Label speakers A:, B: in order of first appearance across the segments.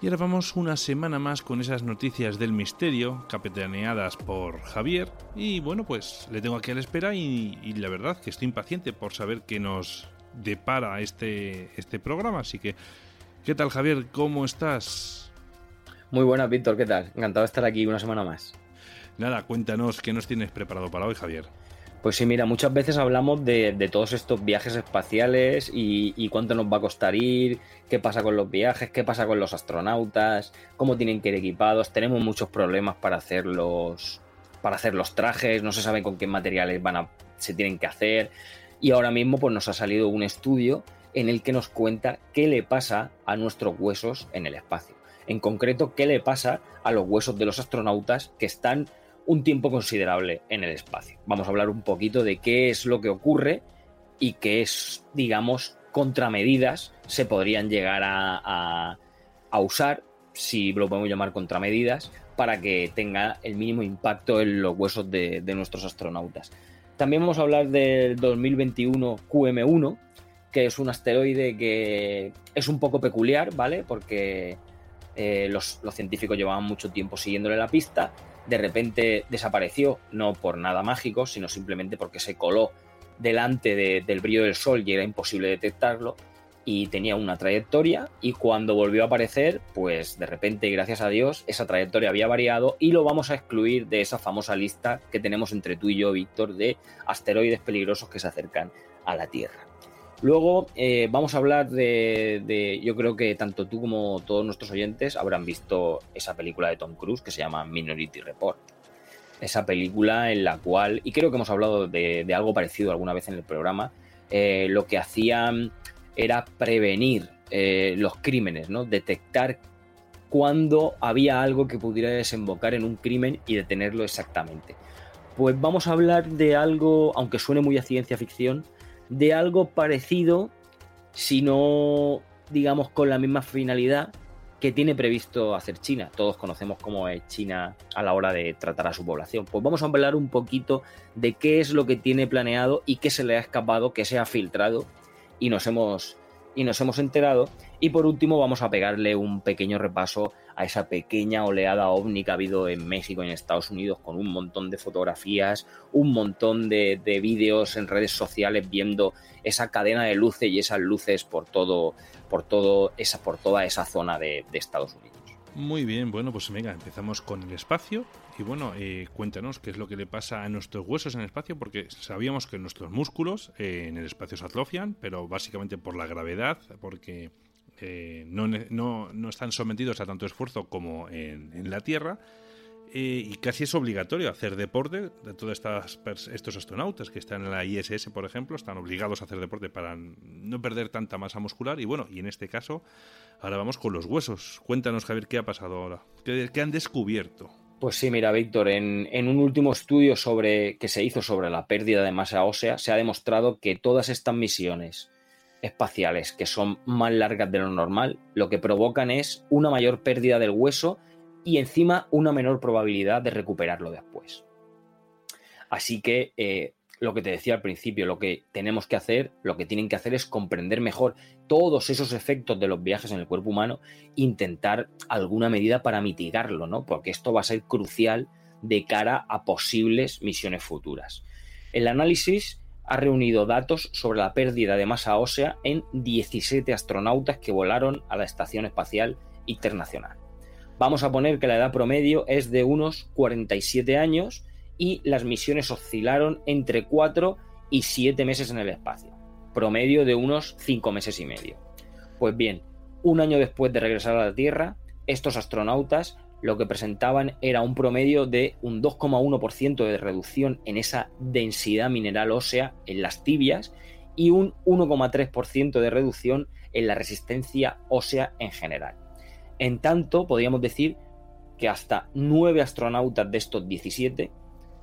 A: Y ahora vamos una semana más con esas noticias del misterio, capitaneadas por Javier. Y bueno, pues le tengo aquí a la espera y, y la verdad que estoy impaciente por saber qué nos depara este, este programa. Así que, ¿qué tal Javier? ¿Cómo estás?
B: Muy buenas, Víctor, ¿qué tal? Encantado de estar aquí una semana más.
A: Nada, cuéntanos qué nos tienes preparado para hoy, Javier.
B: Pues sí, mira, muchas veces hablamos de, todos estos viajes espaciales y, cuánto nos va a costar ir, qué pasa con los viajes, qué pasa con los astronautas, cómo tienen que ir equipados. Tenemos muchos problemas para hacer los, para hacer los trajes, no se sabe con qué materiales van a, se tienen que hacer. Y ahora mismo pues, nos ha salido un estudio en el que nos cuenta qué le pasa a nuestros huesos en el espacio. En concreto, qué le pasa a los huesos de los astronautas que están un tiempo considerable en el espacio. Vamos a hablar un poquito de qué es lo que ocurre y qué es, digamos, contramedidas se podrían llegar a, usar, si lo podemos llamar contramedidas, para que tenga el mínimo impacto en los huesos de, nuestros astronautas. También vamos a hablar del 2021 QM1, que es un asteroide que es un poco peculiar, ¿vale? Porque eh, los, científicos llevaban mucho tiempo siguiéndole la pista de repente desapareció, no por nada mágico, sino simplemente porque se coló delante del brillo del sol y era imposible detectarlo y tenía una trayectoria y cuando volvió a aparecer, pues de repente, gracias a Dios, esa trayectoria había variado y lo vamos a excluir de esa famosa lista que tenemos entre tú y yo, Víctor, de asteroides peligrosos que se acercan a la Tierra. Luego eh, vamos a hablar de, yo creo que tanto tú como todos nuestros oyentes habrán visto esa película de Tom Cruise que se llama Minority Report. Esa película en la cual, y creo que hemos hablado de, algo parecido alguna vez en el programa, eh, lo que hacían era prevenir eh, los crímenes, ¿no? Detectar cuando había algo que pudiera desembocar en un crimen y detenerlo exactamente. Pues vamos a hablar de algo, aunque suene muy a ciencia ficción, de algo parecido, si no, digamos, con la misma finalidad que tiene previsto hacer China. Todos conocemos cómo es China a la hora de tratar a su población. Pues vamos a hablar un poquito de qué es lo que tiene planeado y qué se le ha escapado, qué se ha filtrado y nos hemos y nos hemos enterado. Y por último vamos a pegarle un pequeño repaso a esa pequeña oleada ovni que ha habido en México y en Estados Unidos con un montón de fotografías, un montón de, vídeos en redes sociales viendo esa cadena de luces y esas luces por todo, por todo esa, por toda esa zona de, Estados Unidos.
A: Muy bien, bueno, pues venga, empezamos con el espacio. Y bueno, eh, cuéntanos qué es lo que le pasa a nuestros huesos en el espacio, porque sabíamos que nuestros músculos eh, en el espacio se atrofian, pero básicamente por la gravedad, porque eh, no, no, están sometidos a tanto esfuerzo como en, la Tierra. Eh, y casi es obligatorio hacer deporte de todos estos astronautas que están en la ISS, por ejemplo, están obligados a hacer deporte para no perder tanta masa muscular. Y bueno, y en este caso, ahora vamos con los huesos. Cuéntanos, Javier, qué ha pasado ahora, qué, han descubierto.
B: Pues sí, mira, Víctor, en, en, un último estudio sobre, que se hizo sobre la pérdida de masa ósea, se ha demostrado que todas estas misiones espaciales que son más largas de lo normal, lo que provocan es una mayor pérdida del hueso y encima una menor probabilidad de recuperarlo después. Así que eh, lo que te decía al principio, lo que tenemos que hacer, lo que tienen que hacer es comprender mejor todos esos efectos de los viajes en el cuerpo humano, intentar alguna medida para mitigarlo, ¿no? Porque esto va a ser crucial de cara a posibles misiones futuras. El análisis ha reunido datos sobre la pérdida de masa ósea en 17 astronautas que volaron a la Estación Espacial Internacional. Vamos a poner que la edad promedio es de unos 47 años y las misiones oscilaron entre 4 y 7 meses en el espacio, promedio de unos 5 meses y medio. Pues bien, un año después de regresar a la Tierra, estos astronautas lo que presentaban era un promedio de un 2,1% de reducción en esa densidad mineral ósea en las tibias y un 1,3% de reducción en la resistencia ósea en general. En tanto, podríamos decir que hasta 9 astronautas de estos 17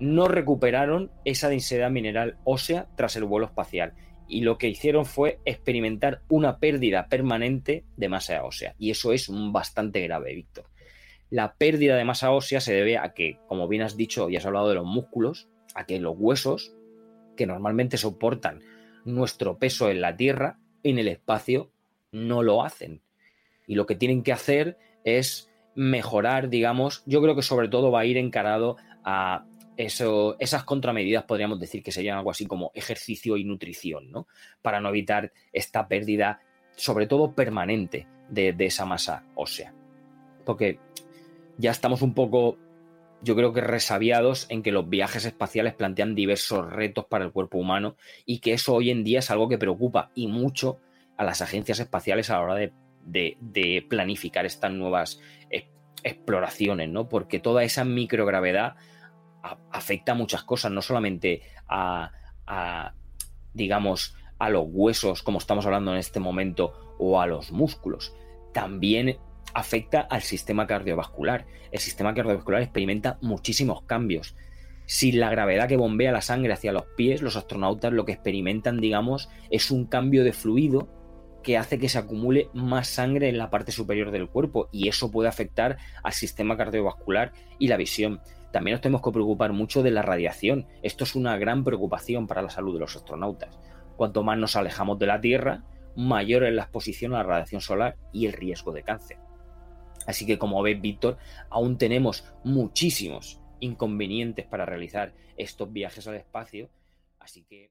B: no recuperaron esa densidad mineral ósea tras el vuelo espacial y lo que hicieron fue experimentar una pérdida permanente de masa ósea. Y eso es bastante grave, Víctor. La pérdida de masa ósea se debe a que, como bien has dicho y has hablado de los músculos, a que los huesos, que normalmente soportan nuestro peso en la Tierra, en el espacio, no lo hacen. Y lo que tienen que hacer es mejorar, digamos, yo creo que sobre todo va a ir encarado a eso, esas contramedidas, podríamos decir que serían algo así como ejercicio y nutrición, ¿no? Para no evitar esta pérdida, sobre todo permanente, de, de esa masa ósea. Porque ya estamos un poco yo creo que resabiados en que los viajes espaciales plantean diversos retos para el cuerpo humano y que eso hoy en día es algo que preocupa y mucho a las agencias espaciales a la hora de, planificar estas nuevas e, exploraciones, ¿no? Porque toda esa microgravedad afecta a muchas cosas, no solamente a, a, digamos, a los huesos, como estamos hablando en este momento, o a los músculos. También afecta al sistema cardiovascular. El sistema cardiovascular experimenta muchísimos cambios. Sin la gravedad que bombea la sangre hacia los pies, los astronautas lo que experimentan, digamos, es un cambio de fluido que hace que se acumule más sangre en la parte superior del cuerpo y eso puede afectar al sistema cardiovascular y la visión. También nos tenemos que preocupar mucho de la radiación. Esto es una gran preocupación para la salud de los astronautas. Cuanto más nos alejamos de la Tierra, mayor es la exposición a la radiación solar y el riesgo de cáncer. Así que como ves, Víctor, aún tenemos muchísimos inconvenientes para realizar estos viajes al espacio. Así que...